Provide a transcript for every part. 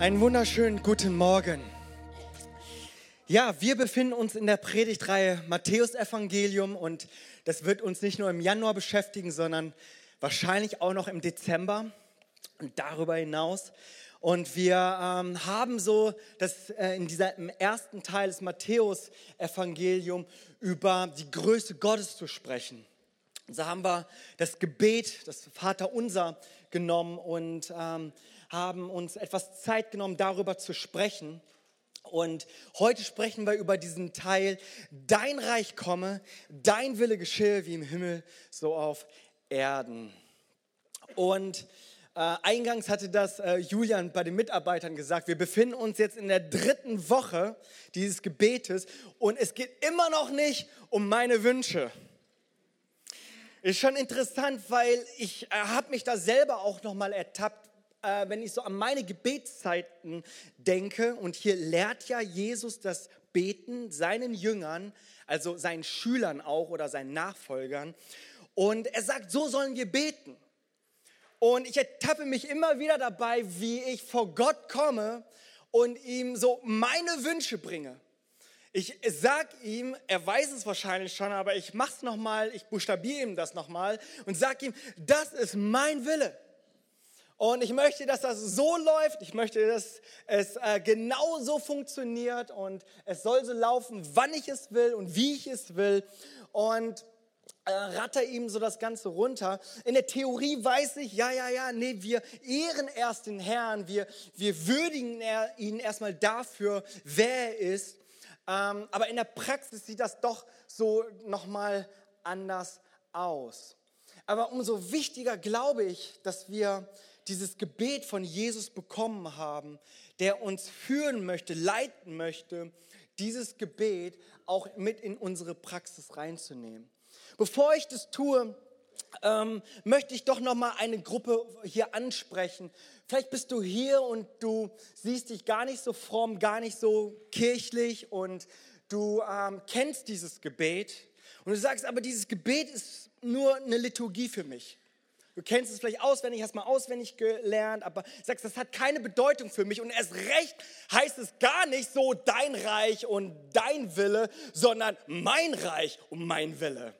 Einen wunderschönen guten Morgen. Ja, wir befinden uns in der Predigtreihe Matthäus Evangelium und das wird uns nicht nur im Januar beschäftigen, sondern wahrscheinlich auch noch im Dezember und darüber hinaus. Und wir ähm, haben so das, äh, in dieser, im ersten Teil des Matthäus-Evangelium über die Größe Gottes zu sprechen. So haben wir das Gebet, das Vaterunser genommen und ähm, haben uns etwas Zeit genommen, darüber zu sprechen. Und heute sprechen wir über diesen Teil, dein Reich komme, dein Wille geschehe wie im Himmel, so auf Erden. Und äh, eingangs hatte das äh, Julian bei den Mitarbeitern gesagt, wir befinden uns jetzt in der dritten Woche dieses Gebetes und es geht immer noch nicht um meine Wünsche. Ist schon interessant, weil ich äh, habe mich da selber auch noch mal ertappt, äh, wenn ich so an meine Gebetszeiten denke, und hier lehrt ja Jesus das Beten seinen Jüngern, also seinen Schülern auch oder seinen Nachfolgern. Und er sagt, so sollen wir beten. Und ich ertappe mich immer wieder dabei, wie ich vor Gott komme und ihm so meine Wünsche bringe. Ich sag ihm, er weiß es wahrscheinlich schon, aber ich mach's nochmal, ich buchstabiere ihm das nochmal und sag ihm, das ist mein Wille. Und ich möchte, dass das so läuft. Ich möchte, dass es äh, genau so funktioniert und es soll so laufen, wann ich es will und wie ich es will. Und äh, ratter ihm so das Ganze runter. In der Theorie weiß ich, ja, ja, ja, nee, wir ehren erst den Herrn, wir, wir würdigen ihn erstmal dafür, wer er ist. Ähm, aber in der Praxis sieht das doch so nochmal anders aus. Aber umso wichtiger glaube ich, dass wir dieses Gebet von Jesus bekommen haben, der uns führen möchte, leiten möchte, dieses Gebet auch mit in unsere Praxis reinzunehmen. Bevor ich das tue, ähm, möchte ich doch noch mal eine Gruppe hier ansprechen. Vielleicht bist du hier und du siehst dich gar nicht so fromm, gar nicht so kirchlich und du ähm, kennst dieses Gebet und du sagst, aber dieses Gebet ist nur eine Liturgie für mich. Du kennst es vielleicht auswendig, hast mal auswendig gelernt, aber sagst, das hat keine Bedeutung für mich. Und erst recht heißt es gar nicht so dein Reich und dein Wille, sondern mein Reich und mein Wille.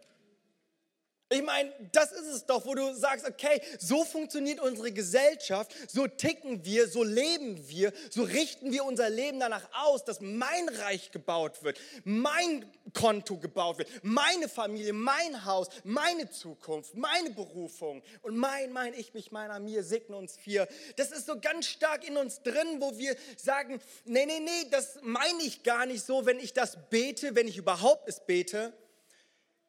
Ich meine, das ist es doch, wo du sagst, okay, so funktioniert unsere Gesellschaft, so ticken wir, so leben wir, so richten wir unser Leben danach aus, dass mein Reich gebaut wird, mein Konto gebaut wird, meine Familie, mein Haus, meine Zukunft, meine Berufung und mein, mein, ich, mich, meiner, mir, segne uns vier. Das ist so ganz stark in uns drin, wo wir sagen, nee, nee, nee, das meine ich gar nicht so, wenn ich das bete, wenn ich überhaupt es bete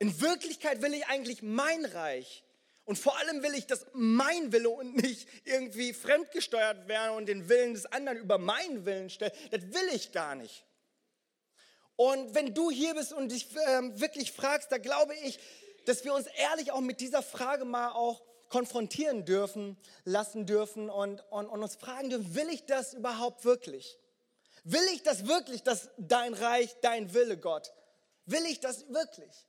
in Wirklichkeit will ich eigentlich mein Reich. Und vor allem will ich, dass mein Wille und nicht irgendwie fremdgesteuert werden und den Willen des anderen über meinen Willen stellt. Das will ich gar nicht. Und wenn du hier bist und dich äh, wirklich fragst, da glaube ich, dass wir uns ehrlich auch mit dieser Frage mal auch konfrontieren dürfen, lassen dürfen und, und, und uns fragen dürfen, will ich das überhaupt wirklich? Will ich das wirklich, dass dein Reich, dein Wille, Gott? Will ich das wirklich?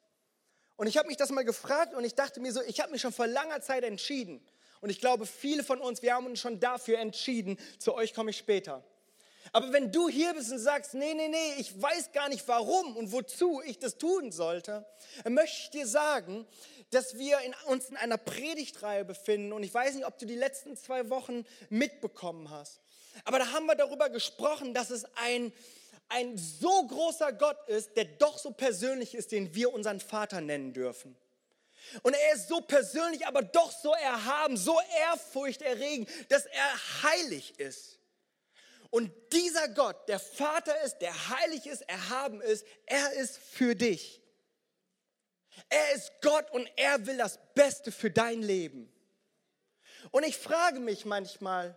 Und ich habe mich das mal gefragt und ich dachte mir so, ich habe mich schon vor langer Zeit entschieden. Und ich glaube, viele von uns, wir haben uns schon dafür entschieden. Zu euch komme ich später. Aber wenn du hier bist und sagst, nee, nee, nee, ich weiß gar nicht warum und wozu ich das tun sollte, dann möchte ich dir sagen, dass wir in, uns in einer Predigtreihe befinden. Und ich weiß nicht, ob du die letzten zwei Wochen mitbekommen hast. Aber da haben wir darüber gesprochen, dass es ein, ein so großer Gott ist, der doch so persönlich ist, den wir unseren Vater nennen dürfen. Und er ist so persönlich, aber doch so erhaben, so ehrfurchterregend, dass er heilig ist. Und dieser Gott, der Vater ist, der heilig ist, erhaben ist, er ist für dich. Er ist Gott und er will das Beste für dein Leben. Und ich frage mich manchmal,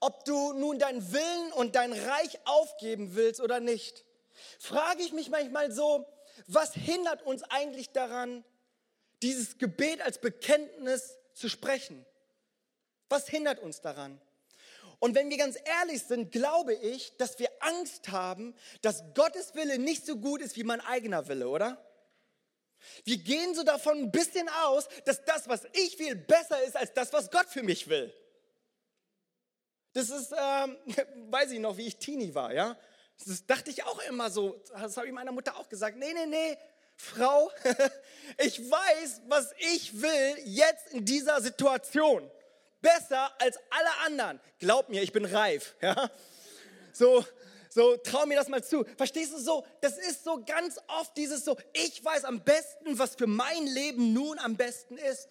ob du nun deinen Willen und dein Reich aufgeben willst oder nicht. Frage ich mich manchmal so, was hindert uns eigentlich daran, dieses Gebet als Bekenntnis zu sprechen? Was hindert uns daran? Und wenn wir ganz ehrlich sind, glaube ich, dass wir Angst haben, dass Gottes Wille nicht so gut ist wie mein eigener Wille, oder? Wir gehen so davon ein bisschen aus, dass das, was ich will, besser ist als das, was Gott für mich will. Das ist, ähm, weiß ich noch, wie ich Teenie war, ja. Das dachte ich auch immer so. Das habe ich meiner Mutter auch gesagt. Nee, nee, nee, Frau, ich weiß, was ich will jetzt in dieser Situation. Besser als alle anderen. Glaub mir, ich bin reif, ja. So, so, trau mir das mal zu. Verstehst du so? Das ist so ganz oft dieses so, ich weiß am besten, was für mein Leben nun am besten ist.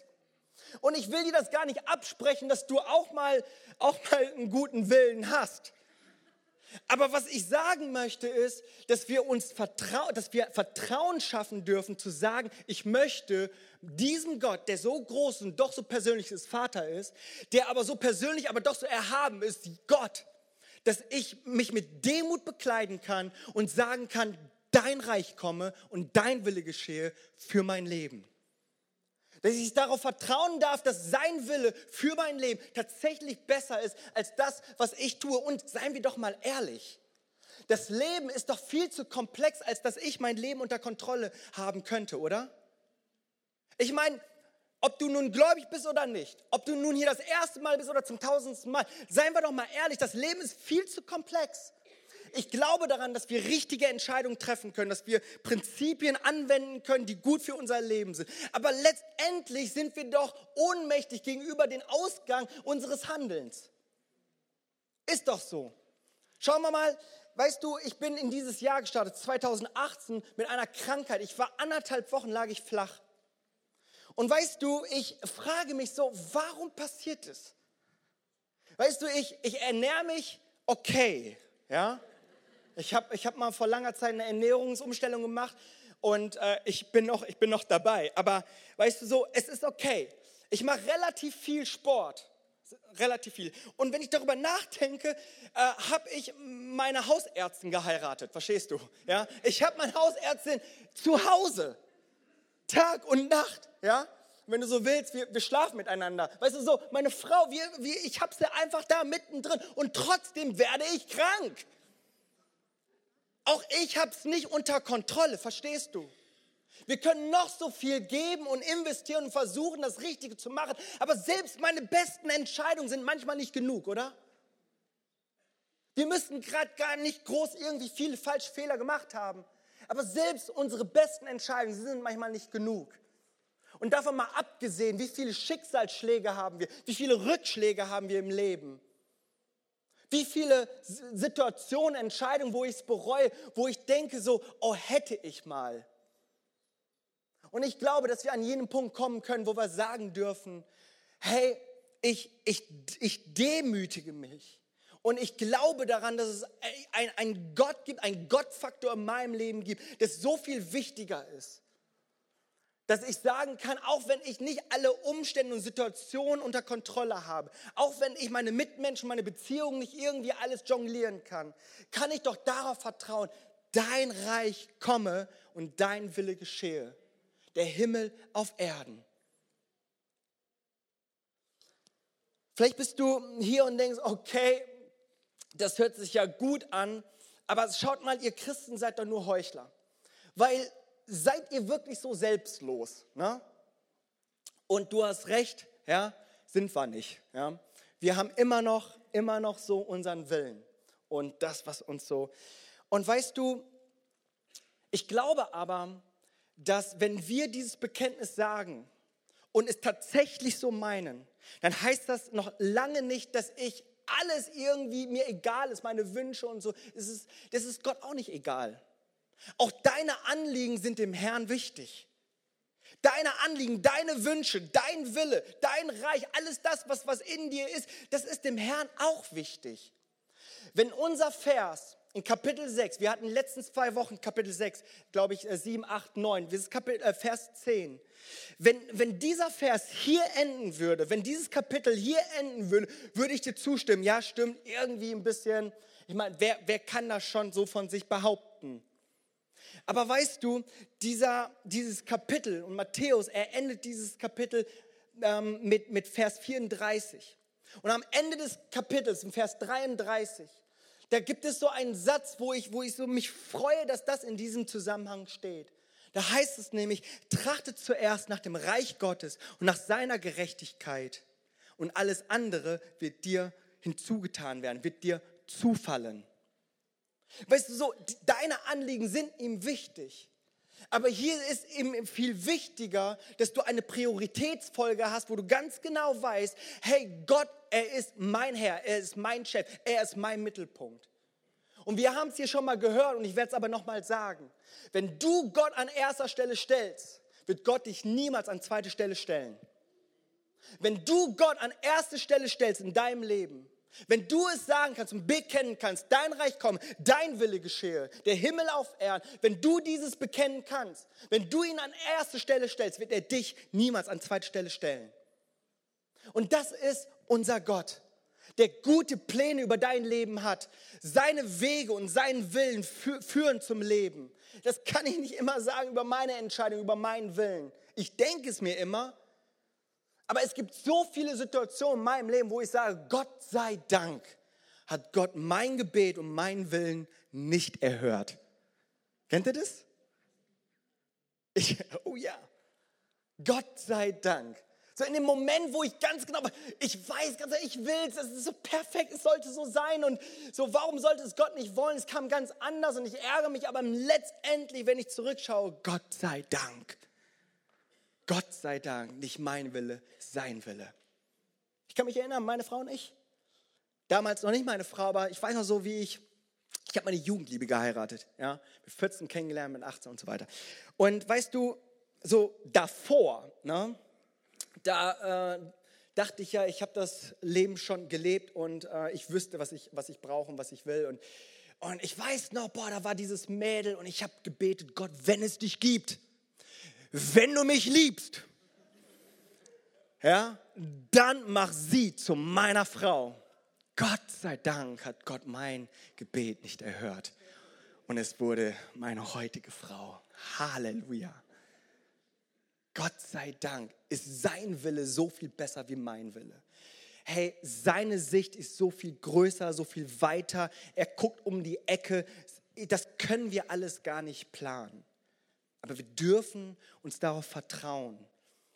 Und ich will dir das gar nicht absprechen, dass du auch mal, auch mal einen guten Willen hast. Aber was ich sagen möchte ist, dass wir uns Vertrauen, dass wir Vertrauen schaffen dürfen zu sagen, ich möchte diesem Gott, der so groß und doch so persönlich ist, Vater ist, der aber so persönlich, aber doch so erhaben ist, Gott, dass ich mich mit Demut bekleiden kann und sagen kann, dein Reich komme und dein Wille geschehe für mein Leben. Dass ich darauf vertrauen darf, dass sein Wille für mein Leben tatsächlich besser ist als das, was ich tue. Und seien wir doch mal ehrlich, das Leben ist doch viel zu komplex, als dass ich mein Leben unter Kontrolle haben könnte, oder? Ich meine, ob du nun gläubig bist oder nicht, ob du nun hier das erste Mal bist oder zum tausendsten Mal, seien wir doch mal ehrlich, das Leben ist viel zu komplex. Ich glaube daran, dass wir richtige Entscheidungen treffen können, dass wir Prinzipien anwenden können, die gut für unser Leben sind. Aber letztendlich sind wir doch ohnmächtig gegenüber dem Ausgang unseres Handelns. Ist doch so. Schauen wir mal, weißt du, ich bin in dieses Jahr gestartet, 2018, mit einer Krankheit. Ich war anderthalb Wochen, lag ich flach. Und weißt du, ich frage mich so, warum passiert es? Weißt du, ich, ich ernähre mich okay, ja. Ich habe ich hab mal vor langer Zeit eine Ernährungsumstellung gemacht und äh, ich, bin noch, ich bin noch dabei. Aber weißt du so, es ist okay. Ich mache relativ viel Sport. Relativ viel. Und wenn ich darüber nachdenke, äh, habe ich meine Hausärztin geheiratet. Verstehst du? Ja? Ich habe meine Hausärztin zu Hause. Tag und Nacht. Ja? wenn du so willst, wir, wir schlafen miteinander. Weißt du, so, meine Frau, wir, wir, ich habe sie einfach da mittendrin und trotzdem werde ich krank. Auch ich habe es nicht unter Kontrolle, verstehst du? Wir können noch so viel geben und investieren und versuchen, das Richtige zu machen, aber selbst meine besten Entscheidungen sind manchmal nicht genug, oder? Wir müssen gerade gar nicht groß irgendwie viele falsche Fehler gemacht haben, aber selbst unsere besten Entscheidungen sind manchmal nicht genug. Und davon mal abgesehen, wie viele Schicksalsschläge haben wir, wie viele Rückschläge haben wir im Leben. Wie viele Situationen, Entscheidungen, wo ich es bereue, wo ich denke so, oh hätte ich mal. Und ich glaube, dass wir an jenem Punkt kommen können, wo wir sagen dürfen, hey, ich, ich, ich demütige mich. Und ich glaube daran, dass es einen Gott gibt, einen Gottfaktor in meinem Leben gibt, der so viel wichtiger ist dass ich sagen kann, auch wenn ich nicht alle Umstände und Situationen unter Kontrolle habe, auch wenn ich meine Mitmenschen, meine Beziehungen nicht irgendwie alles jonglieren kann, kann ich doch darauf vertrauen, dein Reich komme und dein Wille geschehe. Der Himmel auf Erden. Vielleicht bist du hier und denkst, okay, das hört sich ja gut an, aber schaut mal, ihr Christen seid doch nur Heuchler. Weil seid ihr wirklich so selbstlos? Ne? Und du hast recht, ja, sind wir nicht. Ja? Wir haben immer noch, immer noch so unseren Willen und das, was uns so. Und weißt du, ich glaube aber, dass wenn wir dieses Bekenntnis sagen und es tatsächlich so meinen, dann heißt das noch lange nicht, dass ich alles irgendwie mir egal ist, meine Wünsche und so. Das ist, das ist Gott auch nicht egal. Auch deine Anliegen sind dem Herrn wichtig. Deine Anliegen, deine Wünsche, dein Wille, dein Reich, alles das, was, was in dir ist, das ist dem Herrn auch wichtig. Wenn unser Vers in Kapitel 6, wir hatten in den letzten zwei Wochen Kapitel 6, glaube ich, 7, 8, 9, das ist Kapitel, äh, Vers 10. Wenn, wenn dieser Vers hier enden würde, wenn dieses Kapitel hier enden würde, würde ich dir zustimmen. Ja, stimmt, irgendwie ein bisschen. Ich meine, wer, wer kann das schon so von sich behaupten? Aber weißt du, dieser, dieses Kapitel, und Matthäus, er endet dieses Kapitel ähm, mit, mit Vers 34. Und am Ende des Kapitels, im Vers 33, da gibt es so einen Satz, wo ich, wo ich so mich freue, dass das in diesem Zusammenhang steht. Da heißt es nämlich, trachtet zuerst nach dem Reich Gottes und nach seiner Gerechtigkeit und alles andere wird dir hinzugetan werden, wird dir zufallen. Weißt du, so, deine Anliegen sind ihm wichtig. Aber hier ist eben viel wichtiger, dass du eine Prioritätsfolge hast, wo du ganz genau weißt, hey, Gott, er ist mein Herr, er ist mein Chef, er ist mein Mittelpunkt. Und wir haben es hier schon mal gehört und ich werde es aber nochmal sagen. Wenn du Gott an erster Stelle stellst, wird Gott dich niemals an zweite Stelle stellen. Wenn du Gott an erste Stelle stellst in deinem Leben, wenn du es sagen kannst und bekennen kannst, dein Reich komme, dein Wille geschehe, der Himmel auf Erden, wenn du dieses bekennen kannst, wenn du ihn an erste Stelle stellst, wird er dich niemals an zweite Stelle stellen. Und das ist unser Gott, der gute Pläne über dein Leben hat. Seine Wege und seinen Willen führen zum Leben. Das kann ich nicht immer sagen über meine Entscheidung, über meinen Willen. Ich denke es mir immer, aber es gibt so viele Situationen in meinem Leben, wo ich sage, Gott sei Dank hat Gott mein Gebet und meinen Willen nicht erhört. Kennt ihr das? Ich, oh ja, Gott sei Dank. So in dem Moment, wo ich ganz genau, ich weiß ganz genau, ich will es, es ist so perfekt, es sollte so sein und so, warum sollte es Gott nicht wollen? Es kam ganz anders und ich ärgere mich, aber letztendlich, wenn ich zurückschaue, Gott sei Dank Gott sei Dank, nicht mein Wille, sein Wille. Ich kann mich erinnern, meine Frau und ich, damals noch nicht meine Frau, aber ich weiß noch so, wie ich, ich habe meine Jugendliebe geheiratet, ja, mit 14 kennengelernt, mit 18 und so weiter. Und weißt du, so davor, ne, da äh, dachte ich ja, ich habe das Leben schon gelebt und äh, ich wüsste, was ich, was ich brauche und was ich will. Und, und ich weiß noch, boah, da war dieses Mädel und ich habe gebetet, Gott, wenn es dich gibt, wenn du mich liebst, ja, dann mach sie zu meiner Frau. Gott sei Dank hat Gott mein Gebet nicht erhört. Und es wurde meine heutige Frau. Halleluja. Gott sei Dank ist sein Wille so viel besser wie mein Wille. Hey, seine Sicht ist so viel größer, so viel weiter. Er guckt um die Ecke. Das können wir alles gar nicht planen. Aber wir dürfen uns darauf vertrauen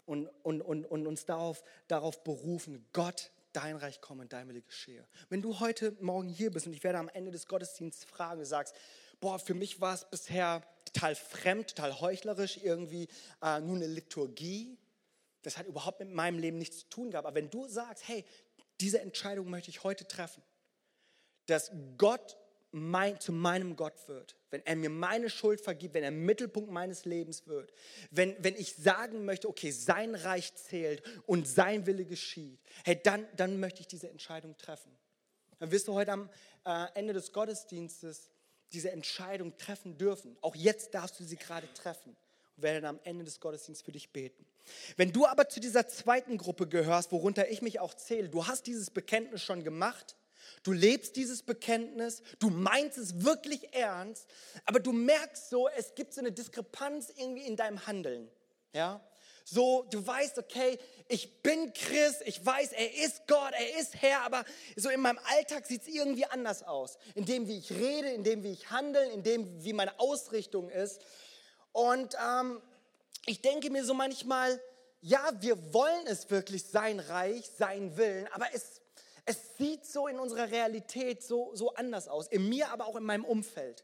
und, und, und, und uns darauf, darauf berufen, Gott, dein Reich komme, dein Wille geschehe. Wenn du heute Morgen hier bist und ich werde am Ende des Gottesdienstes fragen, du sagst, boah, für mich war es bisher total fremd, total heuchlerisch, irgendwie äh, nur eine Liturgie. Das hat überhaupt mit meinem Leben nichts zu tun gehabt. Aber wenn du sagst, hey, diese Entscheidung möchte ich heute treffen, dass Gott mein, zu meinem Gott wird, wenn er mir meine Schuld vergibt, wenn er Mittelpunkt meines Lebens wird, wenn, wenn ich sagen möchte, okay, sein Reich zählt und sein Wille geschieht, hey, dann, dann möchte ich diese Entscheidung treffen. Dann wirst du heute am äh, Ende des Gottesdienstes diese Entscheidung treffen dürfen. Auch jetzt darfst du sie gerade treffen und werde dann am Ende des Gottesdienstes für dich beten. Wenn du aber zu dieser zweiten Gruppe gehörst, worunter ich mich auch zähle, du hast dieses Bekenntnis schon gemacht, Du lebst dieses Bekenntnis, du meinst es wirklich ernst, aber du merkst so, es gibt so eine Diskrepanz irgendwie in deinem Handeln. Ja? So, du weißt, okay, ich bin Christ, ich weiß, er ist Gott, er ist Herr, aber so in meinem Alltag sieht es irgendwie anders aus. In dem, wie ich rede, in dem, wie ich handle, in dem, wie meine Ausrichtung ist. Und ähm, ich denke mir so manchmal, ja, wir wollen es wirklich, sein Reich, sein Willen, aber es es sieht so in unserer Realität so, so anders aus, in mir, aber auch in meinem Umfeld.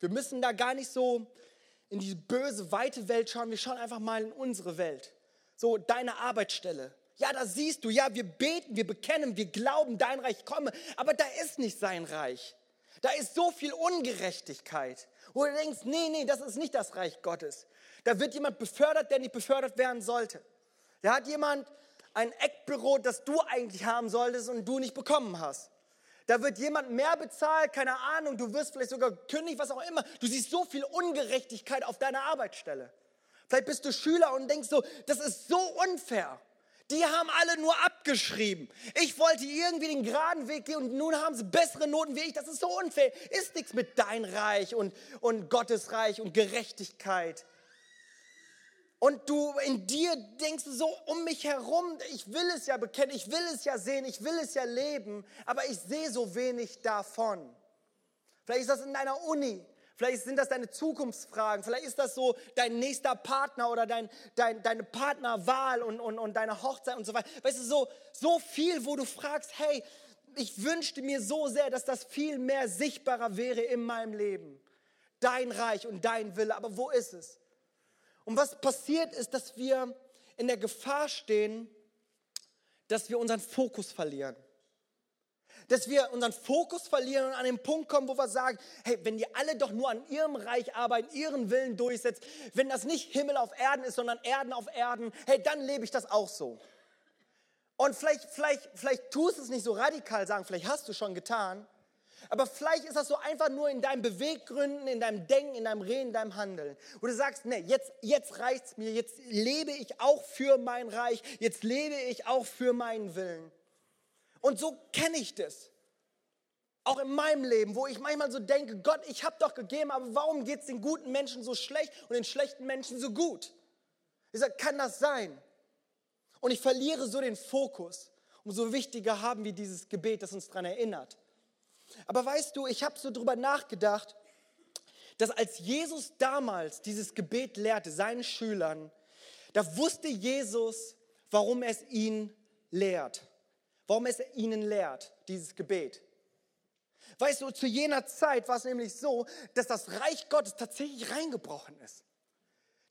Wir müssen da gar nicht so in die böse, weite Welt schauen, wir schauen einfach mal in unsere Welt. So deine Arbeitsstelle. Ja, da siehst du, ja, wir beten, wir bekennen, wir glauben, dein Reich komme, aber da ist nicht sein Reich. Da ist so viel Ungerechtigkeit, wo du denkst, nee, nee, das ist nicht das Reich Gottes. Da wird jemand befördert, der nicht befördert werden sollte. Da hat jemand ein Eckbüro, das du eigentlich haben solltest und du nicht bekommen hast. Da wird jemand mehr bezahlt, keine Ahnung, du wirst vielleicht sogar kündig, was auch immer. Du siehst so viel Ungerechtigkeit auf deiner Arbeitsstelle. Vielleicht bist du Schüler und denkst so, das ist so unfair. Die haben alle nur abgeschrieben. Ich wollte irgendwie den geraden Weg gehen und nun haben sie bessere Noten wie ich. Das ist so unfair. Ist nichts mit dein Reich und, und Gottes Reich und Gerechtigkeit. Und du in dir denkst so um mich herum, ich will es ja bekennen, ich will es ja sehen, ich will es ja leben, aber ich sehe so wenig davon. Vielleicht ist das in deiner Uni, vielleicht sind das deine Zukunftsfragen, vielleicht ist das so dein nächster Partner oder dein, dein, deine Partnerwahl und, und, und deine Hochzeit und so weiter. Weißt du, so, so viel, wo du fragst, hey, ich wünschte mir so sehr, dass das viel mehr sichtbarer wäre in meinem Leben. Dein Reich und dein Wille. Aber wo ist es? Und was passiert ist, dass wir in der Gefahr stehen, dass wir unseren Fokus verlieren. Dass wir unseren Fokus verlieren und an den Punkt kommen, wo wir sagen, hey, wenn die alle doch nur an ihrem Reich arbeiten, ihren Willen durchsetzt, wenn das nicht Himmel auf Erden ist, sondern Erden auf Erden, hey, dann lebe ich das auch so. Und vielleicht, vielleicht, vielleicht tust du es nicht so radikal sagen, vielleicht hast du schon getan, aber vielleicht ist das so einfach nur in deinen Beweggründen, in deinem Denken, in deinem Reden, in deinem Handeln. Wo du sagst, nee, jetzt, jetzt reicht's mir, jetzt lebe ich auch für mein Reich, jetzt lebe ich auch für meinen Willen. Und so kenne ich das. Auch in meinem Leben, wo ich manchmal so denke, Gott, ich habe doch gegeben, aber warum geht es den guten Menschen so schlecht und den schlechten Menschen so gut? Ich sage, kann das sein? Und ich verliere so den Fokus. Umso wichtiger haben wir dieses Gebet, das uns daran erinnert. Aber weißt du, ich habe so drüber nachgedacht, dass als Jesus damals dieses Gebet lehrte, seinen Schülern, da wusste Jesus, warum es ihn lehrt. Warum es ihnen lehrt, dieses Gebet. Weißt du, zu jener Zeit war es nämlich so, dass das Reich Gottes tatsächlich reingebrochen ist.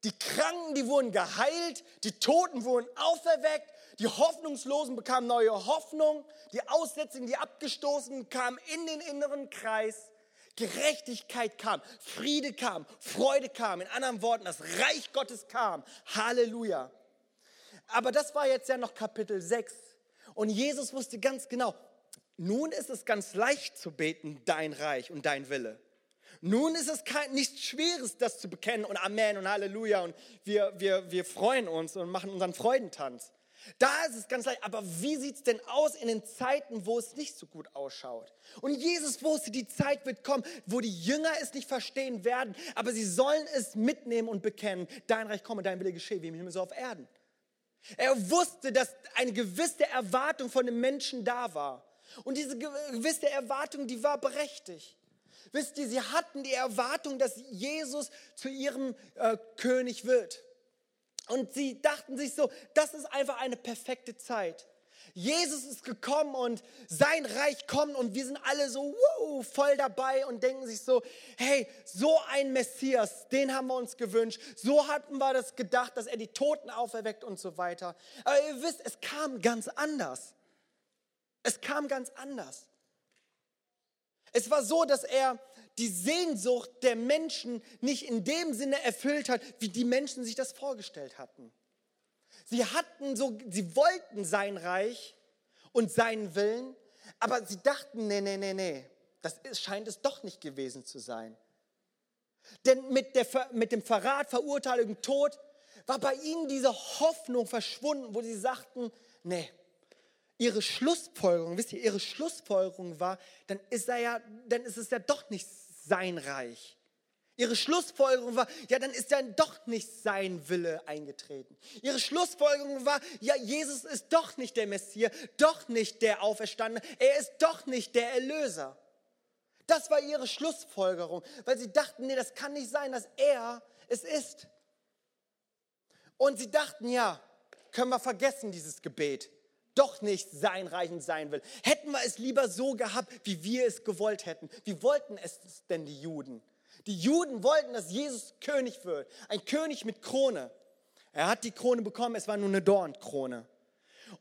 Die Kranken, die wurden geheilt, die Toten wurden auferweckt, die Hoffnungslosen bekamen neue Hoffnung, die Aussätzigen, die Abgestoßenen kamen in den inneren Kreis. Gerechtigkeit kam, Friede kam, Freude kam. In anderen Worten, das Reich Gottes kam. Halleluja. Aber das war jetzt ja noch Kapitel 6. Und Jesus wusste ganz genau, nun ist es ganz leicht zu beten, dein Reich und dein Wille. Nun ist es kein, nichts Schweres, das zu bekennen und Amen und Halleluja und wir, wir, wir freuen uns und machen unseren Freudentanz. Da ist es ganz leicht. Aber wie sieht es denn aus in den Zeiten, wo es nicht so gut ausschaut? Und Jesus wusste, die Zeit wird kommen, wo die Jünger es nicht verstehen werden, aber sie sollen es mitnehmen und bekennen. Dein Reich komme, dein Wille geschehe, wie im Himmel so auf Erden. Er wusste, dass eine gewisse Erwartung von den Menschen da war. Und diese gewisse Erwartung, die war berechtigt. Wisst ihr, sie hatten die Erwartung, dass Jesus zu ihrem äh, König wird. Und sie dachten sich so, das ist einfach eine perfekte Zeit. Jesus ist gekommen und sein Reich kommt und wir sind alle so wow, voll dabei und denken sich so, hey, so ein Messias, den haben wir uns gewünscht. So hatten wir das gedacht, dass er die Toten auferweckt und so weiter. Aber ihr wisst, es kam ganz anders. Es kam ganz anders. Es war so, dass er die Sehnsucht der Menschen nicht in dem Sinne erfüllt hat, wie die Menschen sich das vorgestellt hatten. Sie hatten so, sie wollten sein Reich und seinen Willen, aber sie dachten, nee, nee, nee, nee, das ist, scheint es doch nicht gewesen zu sein. Denn mit, der, mit dem Verrat, Verurteilung, Tod war bei ihnen diese Hoffnung verschwunden, wo sie sagten, nee, ihre Schlussfolgerung, wisst ihr, ihre Schlussfolgerung war, dann ist, er ja, dann ist es ja doch nicht sein Reich. Ihre Schlussfolgerung war, ja, dann ist dann doch nicht sein Wille eingetreten. Ihre Schlussfolgerung war, ja, Jesus ist doch nicht der Messias, doch nicht der Auferstandene, er ist doch nicht der Erlöser. Das war ihre Schlussfolgerung, weil sie dachten, nee, das kann nicht sein, dass er es ist. Und sie dachten, ja, können wir vergessen dieses Gebet doch nicht sein Reich und sein will. Hätten wir es lieber so gehabt, wie wir es gewollt hätten. Wie wollten es denn die Juden? Die Juden wollten, dass Jesus König wird. Ein König mit Krone. Er hat die Krone bekommen, es war nur eine Dornkrone.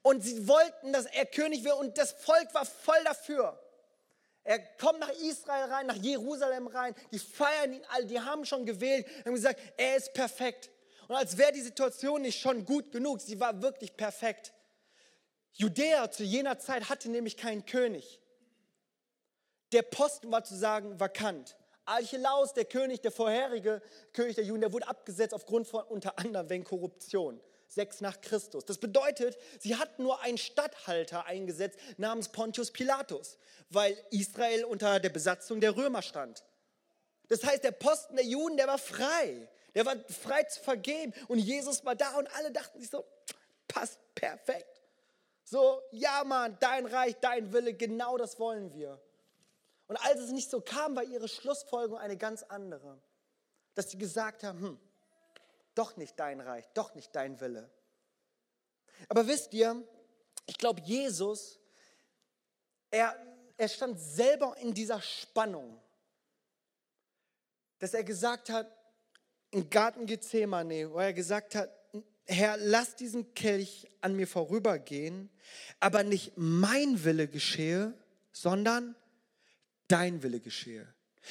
Und sie wollten, dass er König wird und das Volk war voll dafür. Er kommt nach Israel rein, nach Jerusalem rein, die feiern ihn alle, die haben schon gewählt, haben gesagt, er ist perfekt. Und als wäre die Situation nicht schon gut genug, sie war wirklich perfekt. Judäa zu jener Zeit hatte nämlich keinen König. Der Posten war zu sagen vakant. Archelaus, der König, der vorherige König der Juden, der wurde abgesetzt aufgrund von unter anderem wegen Korruption. Sechs nach Christus. Das bedeutet, sie hatten nur einen Statthalter eingesetzt namens Pontius Pilatus, weil Israel unter der Besatzung der Römer stand. Das heißt, der Posten der Juden, der war frei. Der war frei zu vergeben. Und Jesus war da und alle dachten sich so, passt perfekt. So, ja Mann, dein Reich, dein Wille, genau das wollen wir. Und als es nicht so kam, war ihre Schlussfolgerung eine ganz andere. Dass sie gesagt haben, hm, doch nicht dein Reich, doch nicht dein Wille. Aber wisst ihr, ich glaube, Jesus, er, er stand selber in dieser Spannung, dass er gesagt hat, im Garten Gethsemane, wo er gesagt hat, Herr, lass diesen Kelch an mir vorübergehen, aber nicht mein Wille geschehe, sondern dein Wille geschehe.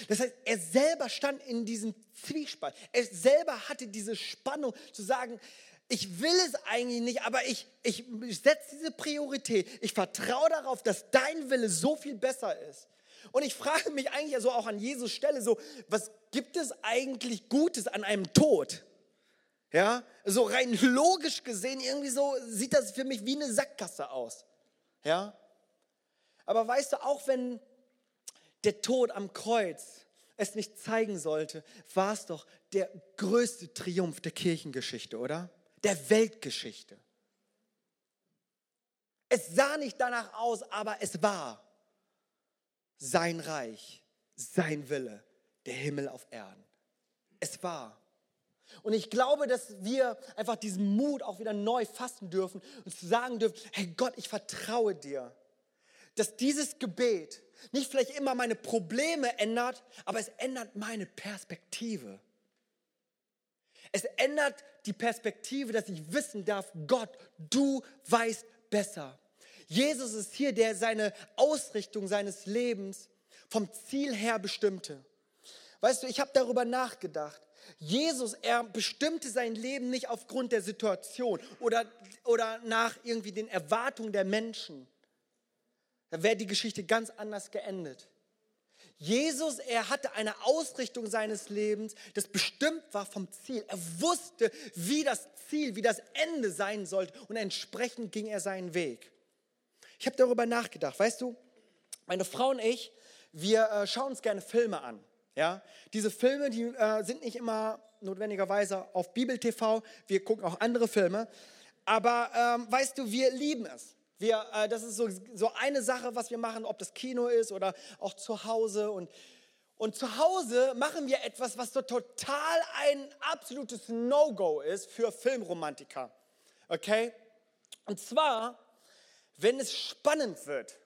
Das heißt, er selber stand in diesem Zwiespalt. Er selber hatte diese Spannung zu sagen, ich will es eigentlich nicht, aber ich, ich, setze diese Priorität. Ich vertraue darauf, dass dein Wille so viel besser ist. Und ich frage mich eigentlich so auch an Jesus Stelle so, was gibt es eigentlich Gutes an einem Tod? Ja, so rein logisch gesehen, irgendwie so sieht das für mich wie eine Sackgasse aus. Ja, aber weißt du, auch wenn der Tod am Kreuz es nicht zeigen sollte, war es doch der größte Triumph der Kirchengeschichte, oder? Der Weltgeschichte. Es sah nicht danach aus, aber es war sein Reich, sein Wille, der Himmel auf Erden. Es war. Und ich glaube, dass wir einfach diesen Mut auch wieder neu fassen dürfen und sagen dürfen, hey Gott, ich vertraue dir, dass dieses Gebet nicht vielleicht immer meine Probleme ändert, aber es ändert meine Perspektive. Es ändert die Perspektive, dass ich wissen darf, Gott, du weißt besser. Jesus ist hier, der seine Ausrichtung seines Lebens vom Ziel her bestimmte. Weißt du, ich habe darüber nachgedacht. Jesus, er bestimmte sein Leben nicht aufgrund der Situation oder, oder nach irgendwie den Erwartungen der Menschen. Da wäre die Geschichte ganz anders geendet. Jesus, er hatte eine Ausrichtung seines Lebens, das bestimmt war vom Ziel. Er wusste, wie das Ziel, wie das Ende sein sollte und entsprechend ging er seinen Weg. Ich habe darüber nachgedacht, weißt du, meine Frau und ich, wir äh, schauen uns gerne Filme an. Ja? Diese Filme, die äh, sind nicht immer notwendigerweise auf Bibel TV, wir gucken auch andere Filme, aber ähm, weißt du, wir lieben es. Wir, äh, das ist so, so eine Sache, was wir machen, ob das Kino ist oder auch zu Hause. Und, und zu Hause machen wir etwas, was so total ein absolutes No-Go ist für Filmromantiker. Okay? Und zwar, wenn es spannend wird,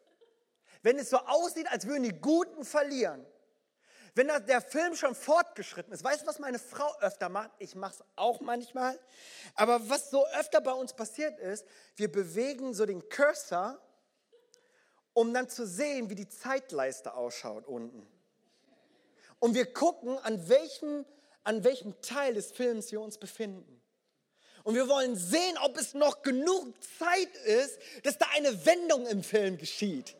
wenn es so aussieht, als würden die Guten verlieren, wenn der Film schon fortgeschritten ist, weißt du, was meine Frau öfter macht? Ich mache es auch manchmal. Aber was so öfter bei uns passiert ist, wir bewegen so den Cursor, um dann zu sehen, wie die Zeitleiste ausschaut unten. Und wir gucken, an welchem, an welchem Teil des Films wir uns befinden. Und wir wollen sehen, ob es noch genug Zeit ist, dass da eine Wendung im Film geschieht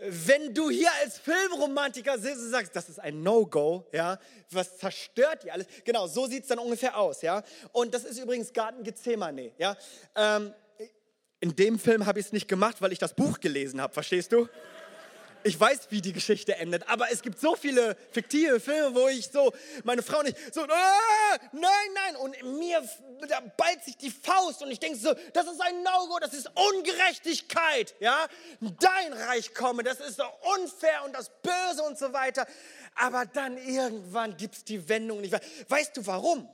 wenn du hier als Filmromantiker sitzt und sagst, das ist ein No-Go, ja, was zerstört die alles? Genau, so sieht es dann ungefähr aus, ja. Und das ist übrigens Garten Gethsemane, ja. Ähm, in dem Film habe ich es nicht gemacht, weil ich das Buch gelesen habe, verstehst du? Ich weiß, wie die Geschichte endet, aber es gibt so viele fiktive Filme, wo ich so, meine Frau nicht, so, ah, nein, nein, und mir da ballt sich die Faust und ich denke so, das ist ein No-Go, das ist Ungerechtigkeit, ja, dein Reich komme, das ist so unfair und das Böse und so weiter, aber dann irgendwann gibt es die Wendung nicht. Weißt du warum?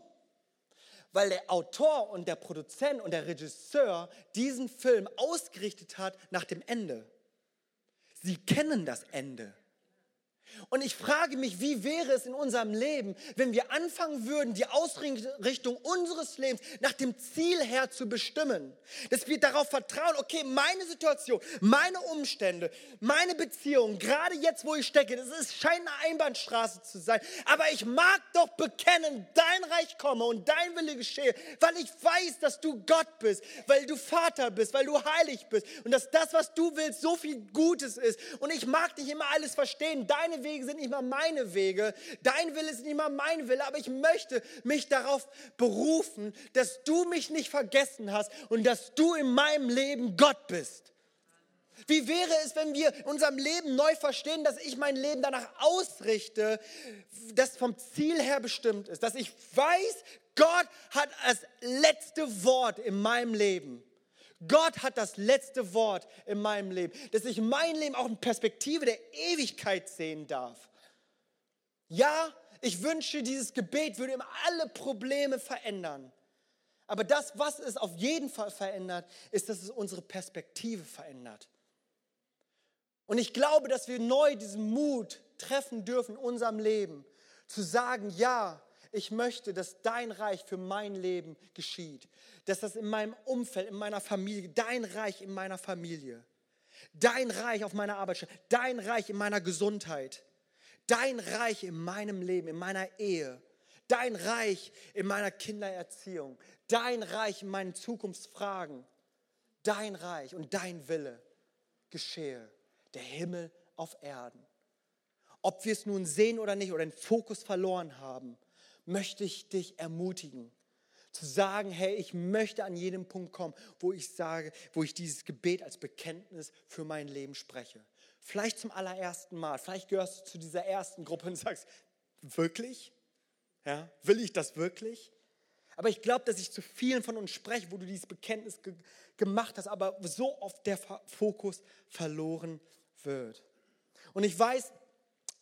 Weil der Autor und der Produzent und der Regisseur diesen Film ausgerichtet hat nach dem Ende. Sie kennen das Ende. Und ich frage mich, wie wäre es in unserem Leben, wenn wir anfangen würden, die Ausrichtung unseres Lebens nach dem Ziel her zu bestimmen. Dass wir darauf vertrauen, okay, meine Situation, meine Umstände, meine Beziehung, gerade jetzt, wo ich stecke, das ist, scheint eine Einbahnstraße zu sein. Aber ich mag doch bekennen, dein Reich komme und dein Wille geschehe, weil ich weiß, dass du Gott bist, weil du Vater bist, weil du heilig bist und dass das, was du willst, so viel Gutes ist. Und ich mag nicht immer alles verstehen. Deine Wege sind nicht mal meine Wege, dein Wille ist nicht mal mein Wille, aber ich möchte mich darauf berufen, dass du mich nicht vergessen hast und dass du in meinem Leben Gott bist. Wie wäre es, wenn wir in unserem Leben neu verstehen, dass ich mein Leben danach ausrichte, das vom Ziel her bestimmt ist, dass ich weiß, Gott hat das letzte Wort in meinem Leben. Gott hat das letzte Wort in meinem Leben, dass ich mein Leben auch in Perspektive der Ewigkeit sehen darf. Ja, ich wünsche, dieses Gebet würde immer alle Probleme verändern. Aber das, was es auf jeden Fall verändert, ist, dass es unsere Perspektive verändert. Und ich glaube, dass wir neu diesen Mut treffen dürfen in unserem Leben, zu sagen, ja, ich möchte, dass dein Reich für mein Leben geschieht. Dass das in meinem Umfeld, in meiner Familie, dein Reich in meiner Familie, dein Reich auf meiner Arbeitsstelle, dein Reich in meiner Gesundheit, dein Reich in meinem Leben, in meiner Ehe, dein Reich in meiner Kindererziehung, dein Reich in meinen Zukunftsfragen, dein Reich und dein Wille geschehe, der Himmel auf Erden. Ob wir es nun sehen oder nicht oder den Fokus verloren haben, möchte ich dich ermutigen, zu sagen, hey, ich möchte an jedem Punkt kommen, wo ich sage, wo ich dieses Gebet als Bekenntnis für mein Leben spreche. Vielleicht zum allerersten Mal, vielleicht gehörst du zu dieser ersten Gruppe und sagst, wirklich? Ja, will ich das wirklich? Aber ich glaube, dass ich zu vielen von uns spreche, wo du dieses Bekenntnis ge gemacht hast, aber so oft der Fokus verloren wird. Und ich weiß,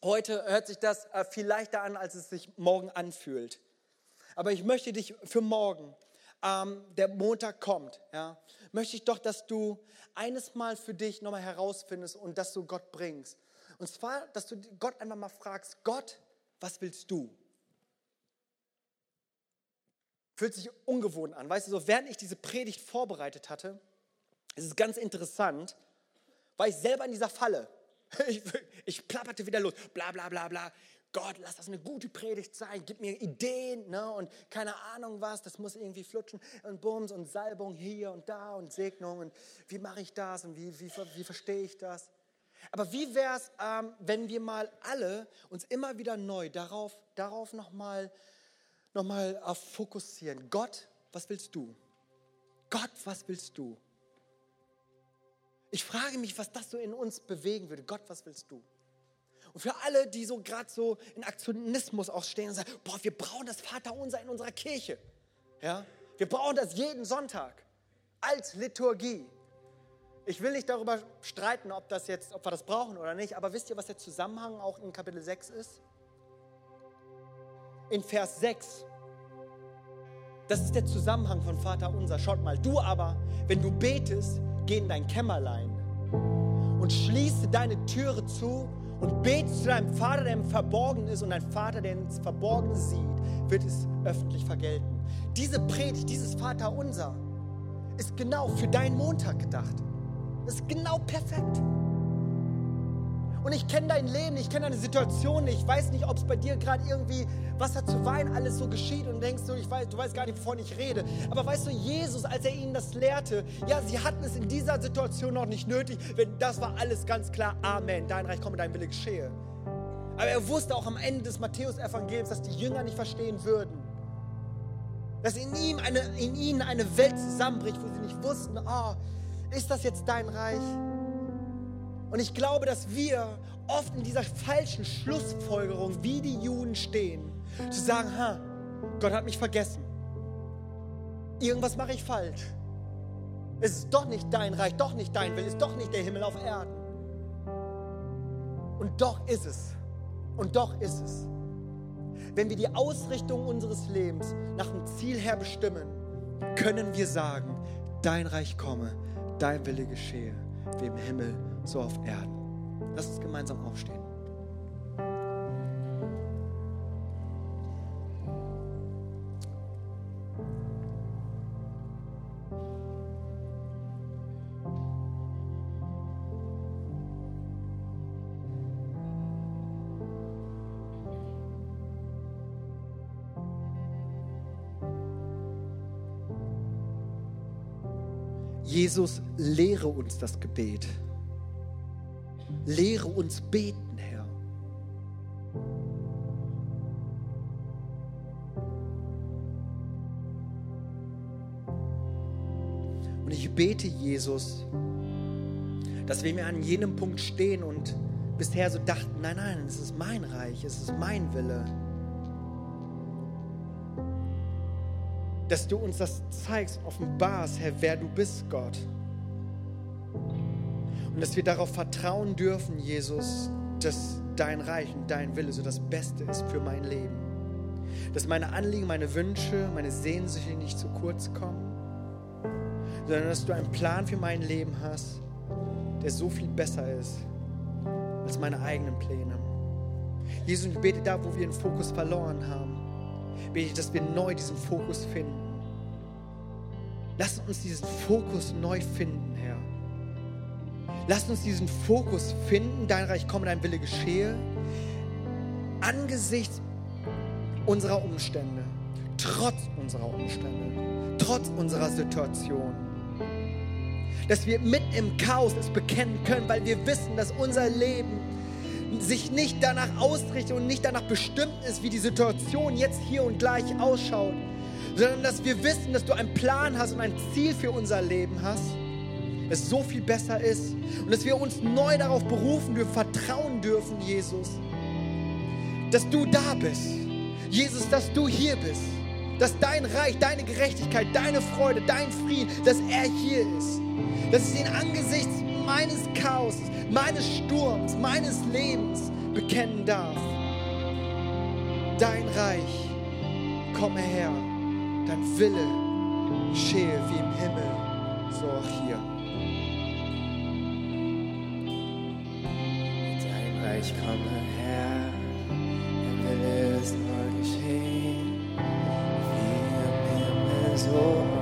Heute hört sich das äh, viel leichter an, als es sich morgen anfühlt. Aber ich möchte dich für morgen, ähm, der Montag kommt, ja, möchte ich doch, dass du eines Mal für dich nochmal herausfindest und das du Gott bringst. Und zwar, dass du Gott einfach mal fragst, Gott, was willst du? Fühlt sich ungewohnt an. Weißt du, so während ich diese Predigt vorbereitet hatte, ist es ganz interessant, war ich selber in dieser Falle. Ich, ich plapperte wieder los, bla bla bla bla. Gott, lass das eine gute Predigt sein, gib mir Ideen ne? und keine Ahnung was, das muss irgendwie flutschen und Bums und Salbung hier und da und Segnung und wie mache ich das und wie, wie, wie verstehe ich das? Aber wie wäre es, ähm, wenn wir mal alle uns immer wieder neu darauf, darauf nochmal noch mal fokussieren? Gott, was willst du? Gott, was willst du? Ich frage mich, was das so in uns bewegen würde. Gott, was willst du? Und für alle, die so gerade so in Aktionismus auch stehen und sagen, boah, wir brauchen das Vaterunser in unserer Kirche. Ja? Wir brauchen das jeden Sonntag als Liturgie. Ich will nicht darüber streiten, ob, das jetzt, ob wir das brauchen oder nicht, aber wisst ihr, was der Zusammenhang auch in Kapitel 6 ist? In Vers 6. Das ist der Zusammenhang von Vater unser. Schaut mal, du aber, wenn du betest, geh in dein Kämmerlein und schließe deine Türe zu und bete zu deinem Vater, der im Verborgenen ist und dein Vater, der ins Verborgene sieht, wird es öffentlich vergelten. Diese Predigt, dieses Vater unser, ist genau für deinen Montag gedacht. Das ist genau perfekt. Und ich kenne dein Leben, ich kenne deine Situation nicht. Ich weiß nicht, ob es bei dir gerade irgendwie Wasser zu Wein alles so geschieht und denkst du, ich weiß, du weißt gar nicht, wovon ich rede. Aber weißt du, Jesus, als er ihnen das lehrte, ja, sie hatten es in dieser Situation noch nicht nötig, wenn das war alles ganz klar. Amen. Dein Reich komme, dein Wille geschehe. Aber er wusste auch am Ende des Matthäus-Evangeliums, dass die Jünger nicht verstehen würden. Dass in, ihm eine, in ihnen eine Welt zusammenbricht, wo sie nicht wussten, oh, ist das jetzt dein Reich? Und ich glaube, dass wir oft in dieser falschen Schlussfolgerung wie die Juden stehen, zu sagen, ha, Gott hat mich vergessen. Irgendwas mache ich falsch. Es ist doch nicht dein Reich, doch nicht dein Will, es ist doch nicht der Himmel auf Erden. Und doch ist es. Und doch ist es. Wenn wir die Ausrichtung unseres Lebens nach dem Ziel her bestimmen, können wir sagen, dein Reich komme, dein Wille geschehe, wie im Himmel so auf Erden. Lass uns gemeinsam aufstehen. Jesus, lehre uns das Gebet. Lehre uns beten, Herr. Und ich bete, Jesus, dass wir mir an jenem Punkt stehen und bisher so dachten, nein, nein, es ist mein Reich, es ist mein Wille. Dass du uns das zeigst, offenbarst, Herr, wer du bist, Gott. Und dass wir darauf vertrauen dürfen, Jesus, dass dein Reich und dein Wille so das Beste ist für mein Leben. Dass meine Anliegen, meine Wünsche, meine Sehnsüchte nicht zu kurz kommen, sondern dass du einen Plan für mein Leben hast, der so viel besser ist als meine eigenen Pläne. Jesus, ich bete da, wo wir den Fokus verloren haben, bete ich, dass wir neu diesen Fokus finden. Lass uns diesen Fokus neu finden. Lass uns diesen Fokus finden, dein Reich komme, dein Wille geschehe, angesichts unserer Umstände, trotz unserer Umstände, trotz unserer Situation. Dass wir mit im Chaos es bekennen können, weil wir wissen, dass unser Leben sich nicht danach ausrichtet und nicht danach bestimmt ist, wie die Situation jetzt hier und gleich ausschaut, sondern dass wir wissen, dass du einen Plan hast und ein Ziel für unser Leben hast, es so viel besser ist und dass wir uns neu darauf berufen dürfen, vertrauen dürfen, Jesus, dass du da bist. Jesus, dass du hier bist. Dass dein Reich, deine Gerechtigkeit, deine Freude, dein Frieden, dass er hier ist. Dass ich ihn angesichts meines Chaos, meines Sturms, meines Lebens bekennen darf. Dein Reich, komme her, dein Wille geschehe wie im Himmel, so auch hier. Dein Reich komme her, dein Wille ist nur geschehen, wie im Himmel so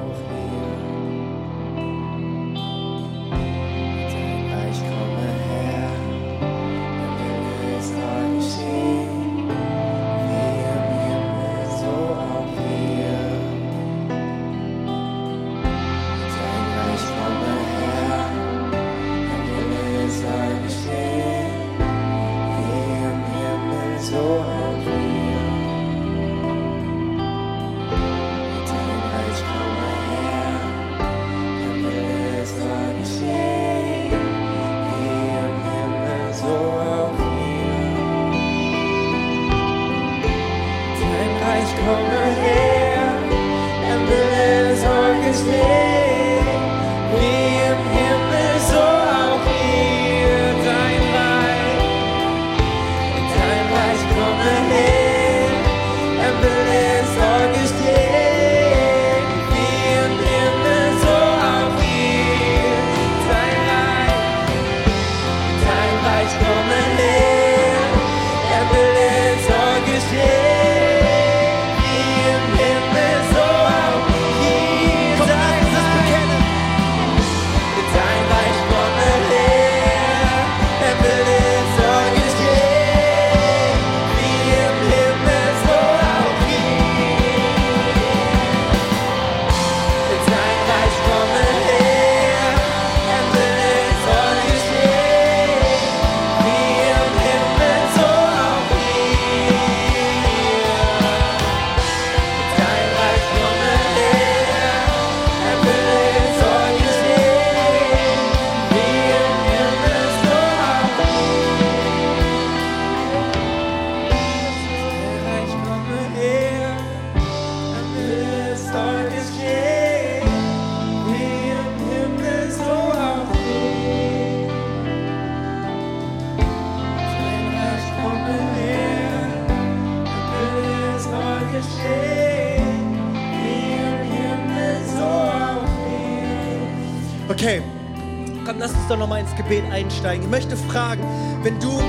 lass uns doch nochmal ins Gebet einsteigen. Ich möchte fragen, wenn du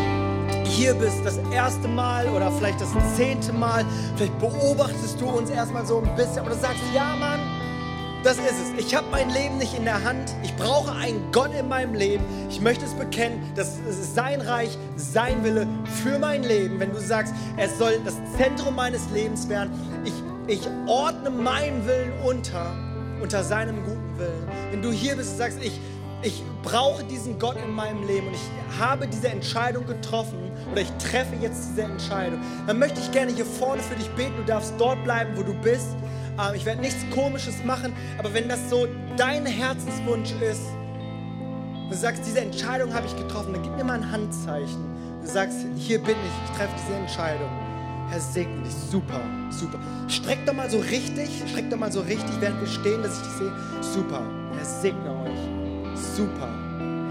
hier bist, das erste Mal oder vielleicht das zehnte Mal, vielleicht beobachtest du uns erstmal so ein bisschen, aber du sagst, ja Mann, das ist es. Ich habe mein Leben nicht in der Hand. Ich brauche einen Gott in meinem Leben. Ich möchte es bekennen, dass es sein Reich, sein Wille für mein Leben. Wenn du sagst, es soll das Zentrum meines Lebens werden, ich, ich ordne meinen Willen unter, unter seinem guten Willen. Wenn du hier bist und sagst, ich, ich brauche diesen Gott in meinem Leben und ich habe diese Entscheidung getroffen oder ich treffe jetzt diese Entscheidung, dann möchte ich gerne hier vorne für dich beten. Du darfst dort bleiben, wo du bist. Ähm, Ich werde nichts Komisches machen, aber wenn das so dein Herzenswunsch ist, du sagst, diese Entscheidung habe ich getroffen, dann gib mir mal ein Handzeichen. Du sagst, hier bin ich, ich treffe diese Entscheidung. Herr, segne dich. Super, super. Streck doch mal so richtig, streck doch mal so richtig, während wir stehen, dass ich dich sehe. Super. Herr, segne euch. Super.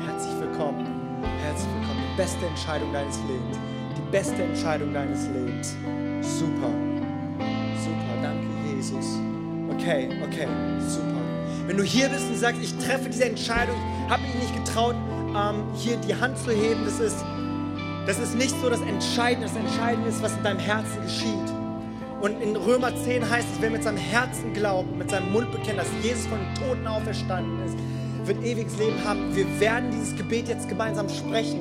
Herzlich willkommen. Herzlich willkommen. Die beste Entscheidung deines Lebens. Die beste Entscheidung deines Lebens. Super. Super. Danke, Jesus. Okay, okay. Super. Wenn du hier bist und sagst, ich treffe diese Entscheidung, habe mich nicht getraut, ähm, hier die Hand zu heben, das ist Das ist nicht so das Entscheidende. Das Entscheidende ist, was in deinem Herzen geschieht. Und in Römer 10 heißt es, wer mit seinem Herzen glaubt, mit seinem Mund bekennt, dass Jesus von den Toten auferstanden ist, wird ewiges Leben haben. Wir werden dieses Gebet jetzt gemeinsam sprechen.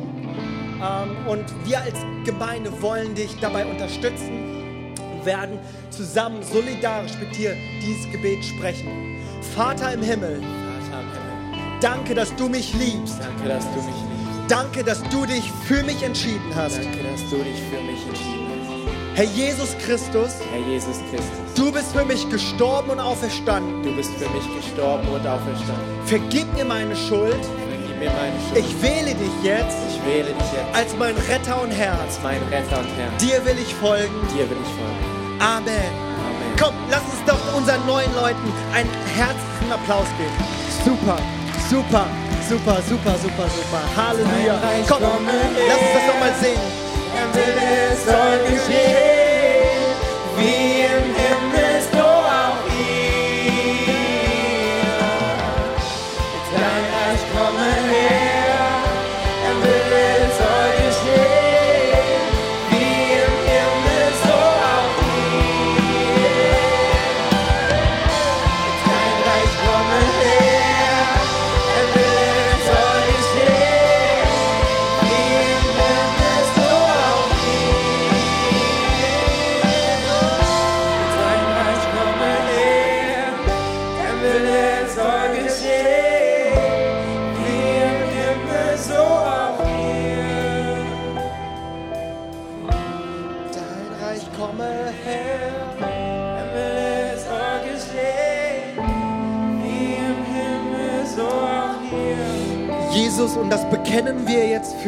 Ähm, und wir als Gemeinde wollen dich dabei unterstützen und werden zusammen solidarisch mit dir dieses Gebet sprechen. Vater im Himmel, Vater im Himmel, danke, dass du mich liebst. danke, dass du mich liebst. Danke, dass du dich für mich entschieden hast. Danke, dass du dich für mich entschieden hast. Herr Jesus Christus, Herr Jesus Christus, du bist für mich gestorben und auferstanden. du bist für mich gestorben und auferstanden. Vergib mir meine Schuld. Vergib mir meine Schuld. Ich wähle dich jetzt Ich wähle dich jetzt als mein Retter und Herr. als mein Retter und Herr. Dir will ich folgen. Dir will ich folgen. Amen. Amen. Komm, lass uns doch unseren neuen Leuten einen herzlichen Applaus geben. Super, super, super, super, super, super. Halleluja. Komm, lass uns das nochmal singen. Dein Wille soll geschehen, wie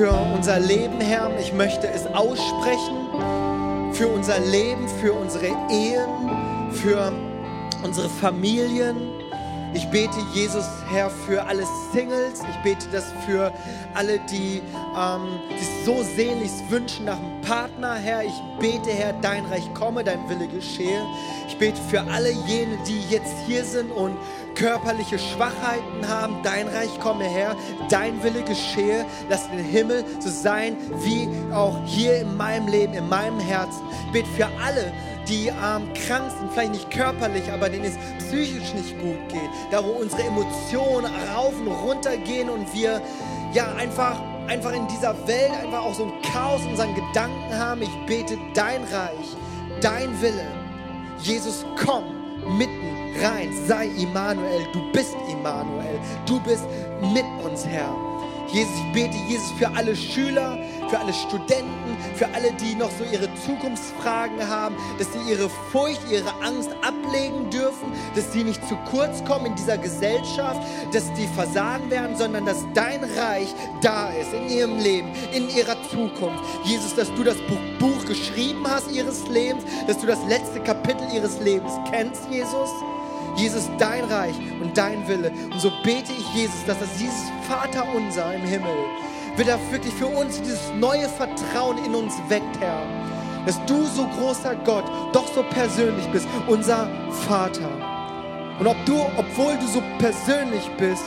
für unser Leben, Herr. Ich möchte es aussprechen für unser Leben, für unsere Ehen, für unsere Familien. Ich bete, Jesus, Herr, für alle Singles. Ich bete das für alle, die ähm, sich so sehnlichst wünschen nach einem Partner, Herr. Ich bete, Herr, dein Reich komme, dein Wille geschehe. Ich bete für alle jene, die jetzt hier sind und körperliche Schwachheiten haben. Dein Reich komme her, dein Wille geschehe. Lass den Himmel so sein, wie auch hier in meinem Leben, in meinem Herzen. Bete für alle, die ähm, krank sind, vielleicht nicht körperlich, aber denen es psychisch nicht gut geht. Da, wo unsere Emotionen rauf und runter gehen und wir ja einfach, einfach in dieser Welt einfach auch so ein Chaos in unseren Gedanken haben. Ich bete dein Reich, dein Wille. Jesus, komm mitten rein, sei Immanuel, du bist Immanuel, du bist mit uns, Herr. Jesus, ich bete, Jesus, für alle Schüler, für alle Studenten, für alle, die noch so ihre Zukunftsfragen haben, dass sie ihre Furcht, ihre Angst ablegen dürfen, dass sie nicht zu kurz kommen in dieser Gesellschaft, dass die versagen werden, sondern dass dein Reich da ist in ihrem Leben, in ihrer Zukunft. Jesus, dass du das Buch, Buch geschrieben hast ihres Lebens, dass du das letzte Kapitel ihres Lebens kennst, Jesus. Jesus, dein Reich und dein Wille. Und so bete ich, Jesus, dass das dieses Vater unser im Himmel wird er wirklich für uns dieses neue Vertrauen in uns weckt, Herr. Dass du so großer Gott, doch so persönlich bist, unser Vater. Und ob du, obwohl du so persönlich bist,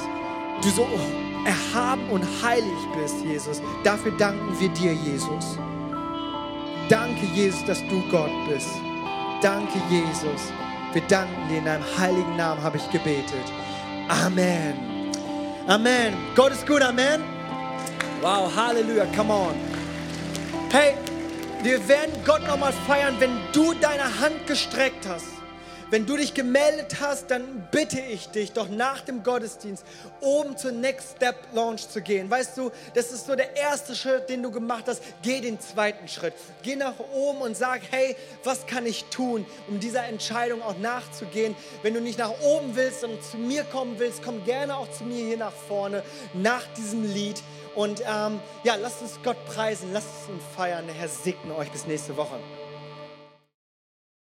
du so erhaben und heilig bist, Jesus, dafür danken wir dir, Jesus. Danke, Jesus, dass du Gott bist. Danke, Jesus. Wir danken dir in deinem heiligen Namen, habe ich gebetet. Amen. Amen. Gott ist gut, Amen. Wow, Halleluja, come on. Hey, wir werden Gott nochmal feiern, wenn du deine Hand gestreckt hast. Wenn du dich gemeldet hast, dann bitte ich dich doch nach dem Gottesdienst oben zur Next Step Launch zu gehen. Weißt du, das ist so der erste Schritt, den du gemacht hast. Geh den zweiten Schritt. Geh nach oben und sag, hey, was kann ich tun, um dieser Entscheidung auch nachzugehen? Wenn du nicht nach oben willst und zu mir kommen willst, komm gerne auch zu mir hier nach vorne nach diesem Lied. Und ähm, ja, lasst uns Gott preisen, lasst uns feiern. Der Herr segne euch bis nächste Woche.